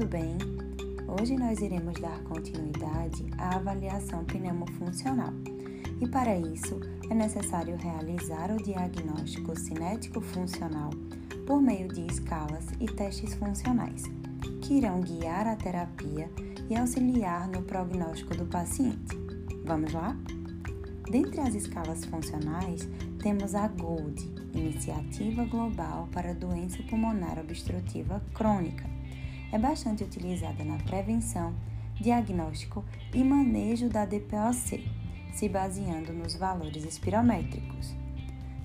tudo bem? Hoje nós iremos dar continuidade à avaliação pneumofuncional. E para isso é necessário realizar o diagnóstico cinético-funcional por meio de escalas e testes funcionais, que irão guiar a terapia e auxiliar no prognóstico do paciente. Vamos lá? Dentre as escalas funcionais, temos a GOLD, Iniciativa Global para Doença Pulmonar Obstrutiva Crônica. É bastante utilizada na prevenção, diagnóstico e manejo da DPOC, se baseando nos valores espirométricos.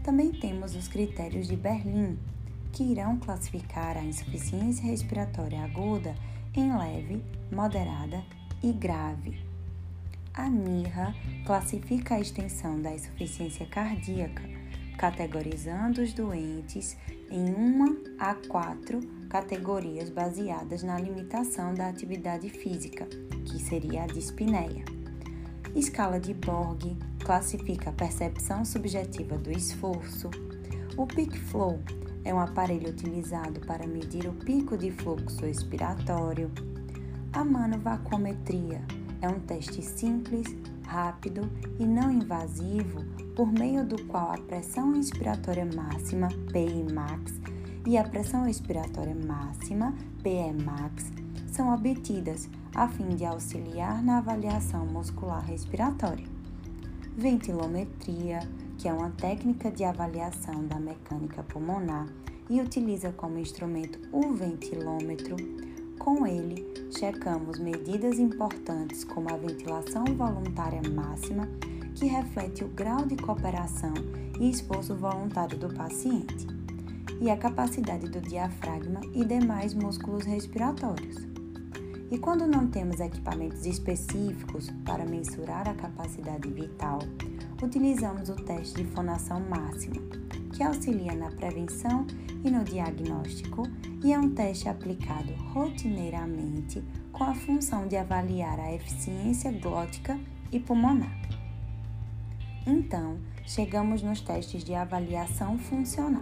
Também temos os critérios de Berlim, que irão classificar a insuficiência respiratória aguda em leve, moderada e grave. A NIRA classifica a extensão da insuficiência cardíaca, categorizando os doentes em uma a quatro categorias baseadas na limitação da atividade física, que seria a dispneia. Escala de Borg classifica a percepção subjetiva do esforço. O Peak Flow é um aparelho utilizado para medir o pico de fluxo expiratório. A manovacuometria é um teste simples, rápido e não invasivo por meio do qual a pressão inspiratória máxima, PI max, e a pressão expiratória máxima, PE max, são obtidas a fim de auxiliar na avaliação muscular respiratória. Ventilometria que é uma técnica de avaliação da mecânica pulmonar e utiliza como instrumento o ventilômetro. Com ele, checamos medidas importantes como a ventilação voluntária máxima, que reflete o grau de cooperação e esforço voluntário do paciente, e a capacidade do diafragma e demais músculos respiratórios. E quando não temos equipamentos específicos para mensurar a capacidade vital, utilizamos o teste de fonação máxima, que auxilia na prevenção e no diagnóstico e é um teste aplicado rotineiramente com a função de avaliar a eficiência glótica e pulmonar. Então, chegamos nos testes de avaliação funcional.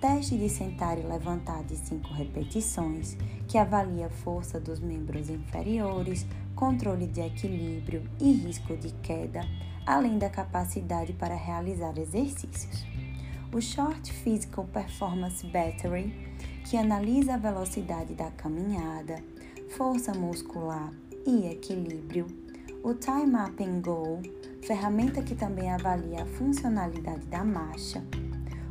Teste de sentar e levantar de 5 repetições, que avalia a força dos membros inferiores, controle de equilíbrio e risco de queda, além da capacidade para realizar exercícios. O Short Physical Performance Battery, que analisa a velocidade da caminhada, força muscular e equilíbrio. O Time Up and Go, ferramenta que também avalia a funcionalidade da marcha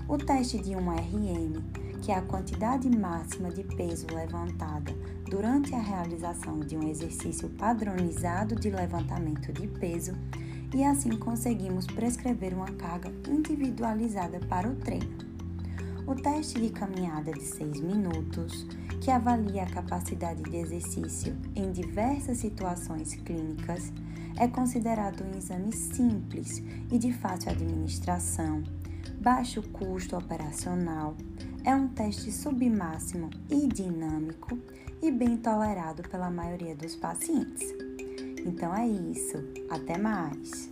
o teste de um RM, que é a quantidade máxima de peso levantada durante a realização de um exercício padronizado de levantamento de peso, e assim conseguimos prescrever uma carga individualizada para o treino. O teste de caminhada de 6 minutos, que avalia a capacidade de exercício em diversas situações clínicas, é considerado um exame simples e de fácil administração baixo custo operacional, é um teste submáximo e dinâmico e bem tolerado pela maioria dos pacientes. Então é isso, até mais!